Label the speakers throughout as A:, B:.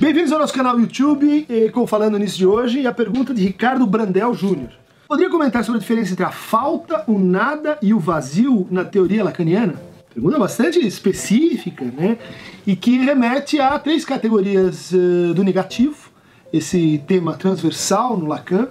A: Bem-vindos ao nosso canal YouTube, com Falando Nisso de hoje, e a pergunta de Ricardo Brandel Júnior. Poderia comentar sobre a diferença entre a falta, o nada e o vazio na teoria lacaniana? Pergunta bastante específica, né? E que remete a três categorias uh, do negativo, esse tema transversal no Lacan,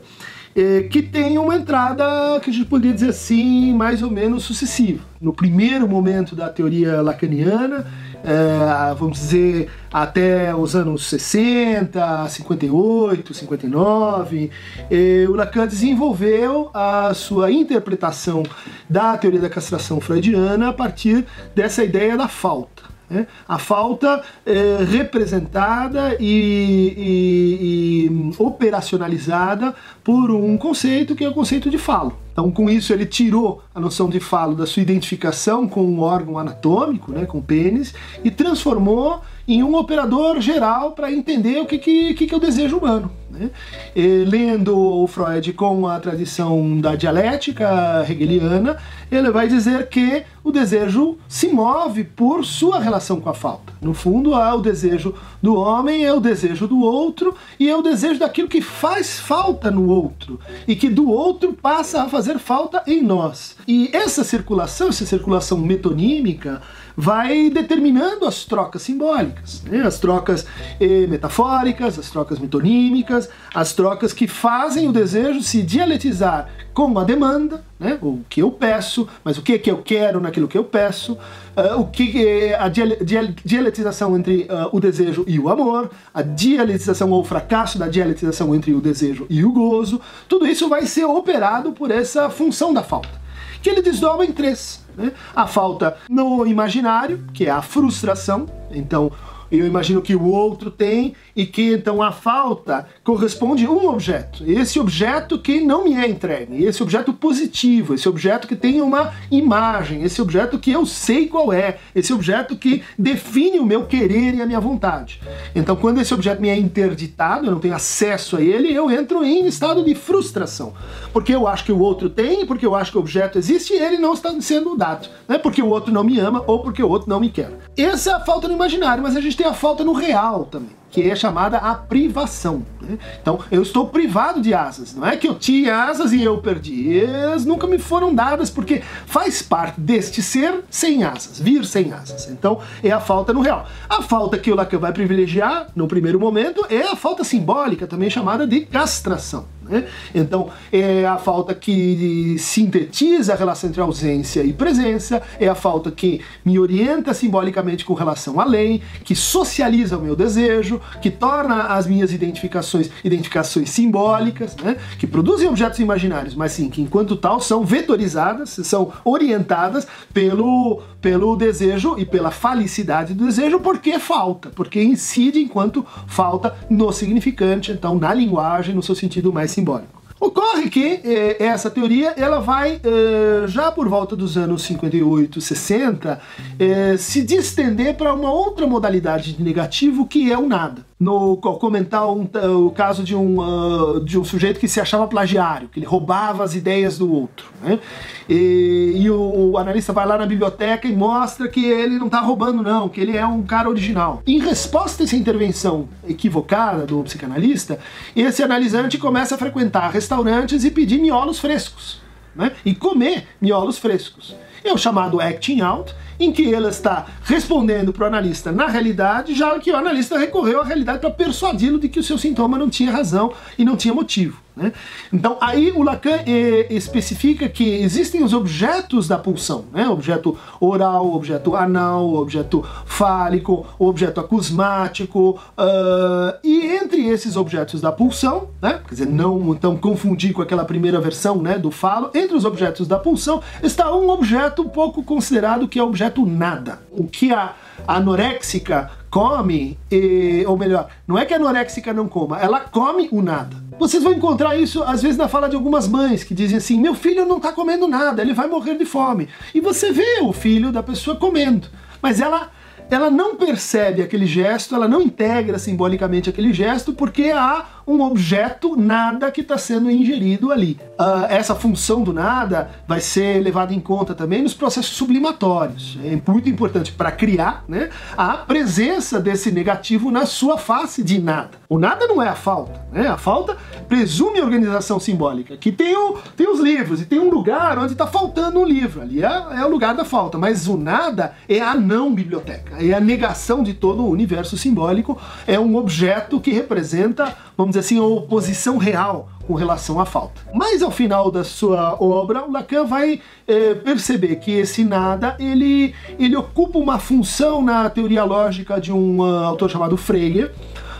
A: eh, que tem uma entrada que a gente poderia dizer assim, mais ou menos sucessiva. No primeiro momento da teoria lacaniana, é, vamos dizer, até os anos 60, 58, 59, é, o Lacan desenvolveu a sua interpretação da teoria da castração freudiana a partir dessa ideia da falta. Né? A falta é, representada e, e, e operacionalizada por um conceito que é o conceito de falo. Então, com isso, ele tirou a noção de falo da sua identificação com um órgão anatômico, né, com o pênis, e transformou em um operador geral para entender o que, que, que, é o desejo humano. Né? E, lendo o Freud com a tradição da dialética hegeliana, ele vai dizer que o desejo se move por sua relação com a falta. No fundo, há o desejo do homem, é o desejo do outro, e é o desejo daquilo que faz falta no outro, e que do outro passa a fazer falta em nós. E essa circulação, essa circulação metonímica, vai determinando as trocas simbólicas, né? as trocas eh, metafóricas, as trocas metonímicas, as trocas que fazem o desejo se dialetizar com a demanda, né? o que eu peço, mas o que, que eu quero naquilo que eu peço, uh, o que é a dialetização entre uh, o desejo e o amor, a dialetização ou fracasso da dialetização entre o desejo e o gozo, tudo isso vai ser operado por essa função da falta, que ele desdobra em três. Né? A falta no imaginário, que é a frustração, então eu imagino que o outro tem e que então a falta corresponde a um objeto. Esse objeto que não me é entregue, esse objeto positivo, esse objeto que tem uma imagem, esse objeto que eu sei qual é, esse objeto que define o meu querer e a minha vontade. Então, quando esse objeto me é interditado, eu não tenho acesso a ele, eu entro em estado de frustração. Porque eu acho que o outro tem, porque eu acho que o objeto existe e ele não está sendo dado. Né? Porque o outro não me ama ou porque o outro não me quer. Essa é a falta no imaginário, mas a gente tem a falta no real também que é chamada a privação. Né? Então, eu estou privado de asas. Não é que eu tinha asas e eu perdi. Elas nunca me foram dadas porque faz parte deste ser sem asas, vir sem asas. Então, é a falta no real. A falta que o Lacan vai privilegiar no primeiro momento é a falta simbólica, também chamada de castração. Né? Então, é a falta que sintetiza a relação entre ausência e presença, é a falta que me orienta simbolicamente com relação à lei, que socializa o meu desejo, que torna as minhas identificações identificações simbólicas, né? que produzem objetos imaginários, mas sim que, enquanto tal, são vetorizadas, são orientadas pelo, pelo desejo e pela falicidade do desejo, porque falta, porque incide enquanto falta no significante, então na linguagem, no seu sentido mais simbólico. Ocorre que eh, essa teoria ela vai, eh, já por volta dos anos 58, 60, eh, se distender para uma outra modalidade de negativo que é o nada no comentar um, o caso de um, uh, de um sujeito que se achava plagiário, que ele roubava as ideias do outro. Né? E, e o, o, analista vai lá na biblioteca e mostra que ele não está roubando, não, que ele é um cara original. Em resposta a essa intervenção equivocada do psicanalista, esse analisante começa a frequentar restaurantes e pedir miolos frescos. Né? E comer miolos frescos. É o chamado acting out, em que ela está respondendo para o analista na realidade, já que o analista recorreu à realidade para persuadi-lo de que o seu sintoma não tinha razão e não tinha motivo. Né? Então aí o Lacan eh, especifica que existem os objetos da pulsão, né? objeto oral, objeto anal, objeto fálico, objeto acusmático, uh, e entre esses objetos da pulsão, né? quer dizer, não então confundir com aquela primeira versão né, do falo, entre os objetos da pulsão está um objeto pouco considerado que é o objeto nada. O que a anoréxica come, e, ou melhor, não é que a anoréxica não coma, ela come o nada. Vocês vão encontrar isso às vezes na fala de algumas mães que dizem assim: meu filho não está comendo nada, ele vai morrer de fome. E você vê o filho da pessoa comendo, mas ela ela não percebe aquele gesto, ela não integra simbolicamente aquele gesto porque há um objeto nada que está sendo ingerido ali. Uh, essa função do nada vai ser levada em conta também nos processos sublimatórios. É muito importante para criar né, a presença desse negativo na sua face de nada. O nada não é a falta. Né? A falta presume a organização simbólica, que tem, o, tem os livros e tem um lugar onde está faltando um livro. Ali é, é o lugar da falta. Mas o nada é a não biblioteca, é a negação de todo o universo simbólico, é um objeto que representa, vamos dizer assim, oposição real com relação à falta. Mas ao final da sua obra, o Lacan vai é, perceber que esse nada ele, ele ocupa uma função na teoria lógica de um uh, autor chamado Frege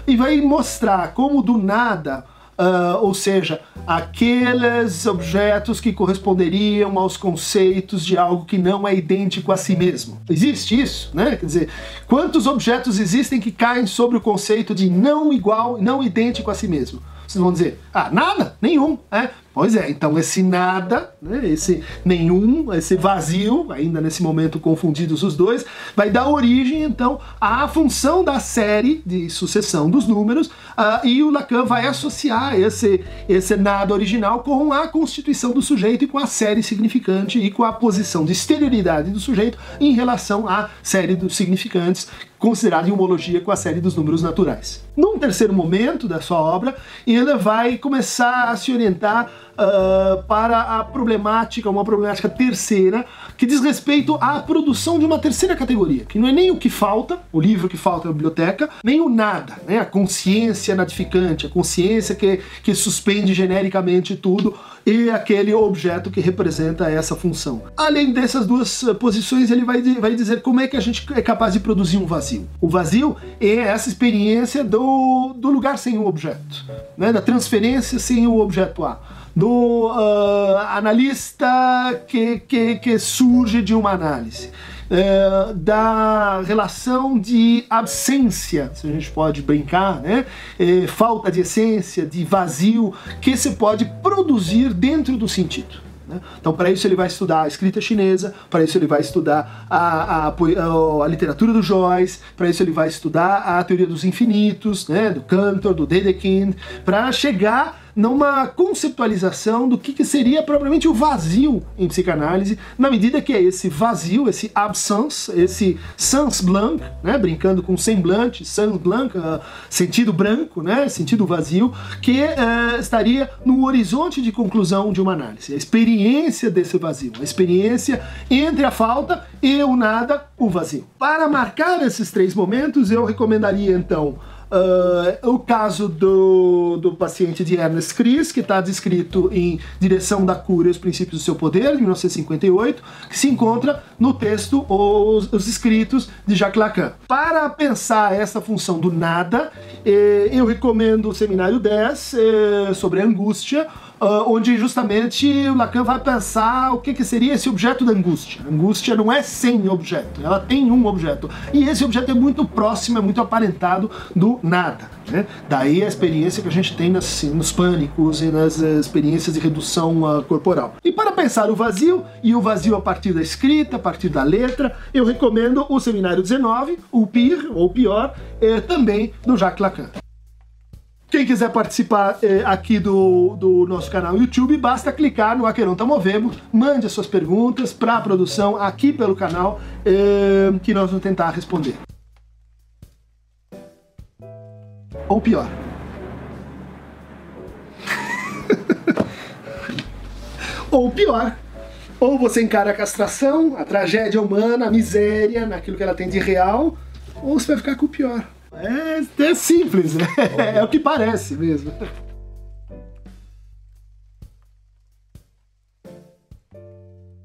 A: e vai mostrar como do nada Uh, ou seja, aqueles objetos que corresponderiam aos conceitos de algo que não é idêntico a si mesmo. Existe isso, né? Quer dizer, quantos objetos existem que caem sobre o conceito de não igual, não idêntico a si mesmo? Vocês vão dizer, ah, nada, nenhum, é. Pois é, então esse nada, né, esse nenhum, esse vazio, ainda nesse momento confundidos os dois, vai dar origem então à função da série de sucessão dos números uh, e o Lacan vai associar esse, esse nada original com a constituição do sujeito e com a série significante e com a posição de exterioridade do sujeito em relação à série dos significantes considerada em homologia com a série dos números naturais. Num terceiro momento da sua obra, ele vai começar a se orientar uh, para a problemática, uma problemática terceira, que diz respeito à produção de uma terceira categoria, que não é nem o que falta, o livro que falta na biblioteca, nem o nada, né? a consciência natificante, a consciência que, que suspende genericamente tudo e aquele objeto que representa essa função. Além dessas duas posições, ele vai, vai dizer como é que a gente é capaz de produzir um vazio. O vazio é essa experiência do, do lugar sem o objeto, né? da transferência sem o objeto A do uh, analista que, que, que, surge de uma análise, uh, da relação de absência, se a gente pode brincar, né? Uh, falta de essência, de vazio, que se pode produzir dentro do sentido. Né? Então, para isso, ele vai estudar a escrita chinesa, para isso, ele vai estudar a, a, a, a literatura do Joyce, para isso, ele vai estudar a teoria dos infinitos, né? do Cantor, do Dedekind, para chegar numa conceptualização do que, que, seria propriamente o vazio em psicanálise, na medida que é esse vazio, esse absence, esse sans blanc, né, brincando com semblante, sans blanc, uh, sentido branco, né, sentido vazio, que uh, estaria no horizonte de conclusão de uma análise, a experiência desse vazio, a experiência entre a falta e o nada, o vazio. Para marcar esses três momentos, eu recomendaria então Uh, o caso do, do paciente de Ernest Cris, que está descrito em Direção da Cura e os Princípios do Seu Poder, de 1958, que se encontra no texto Os, os Escritos de Jacques Lacan. Para pensar essa função do nada, eh, eu recomendo o seminário 10 eh, sobre angústia, Uh, onde justamente Lacan vai pensar o que, que seria esse objeto da angústia. A angústia não é sem objeto, ela tem um objeto. E esse objeto é muito próximo, é muito aparentado do nada. Né? Daí a experiência que a gente tem nas, nos pânicos e nas uh, experiências de redução uh, corporal. E para pensar o vazio, e o vazio a partir da escrita, a partir da letra, eu recomendo o Seminário 19, o PIR, ou pior, eh, também do Jacques Lacan. Quem quiser participar é, aqui do, do nosso canal YouTube, basta clicar no Aqueronta Movemos, mande as suas perguntas para a produção aqui pelo canal, é, que nós vamos tentar responder. Ou pior. Ou pior. Ou você encara a castração, a tragédia humana, a miséria, naquilo que ela tem de real, ou você vai ficar com o pior. É, é simples, né? É o que parece mesmo.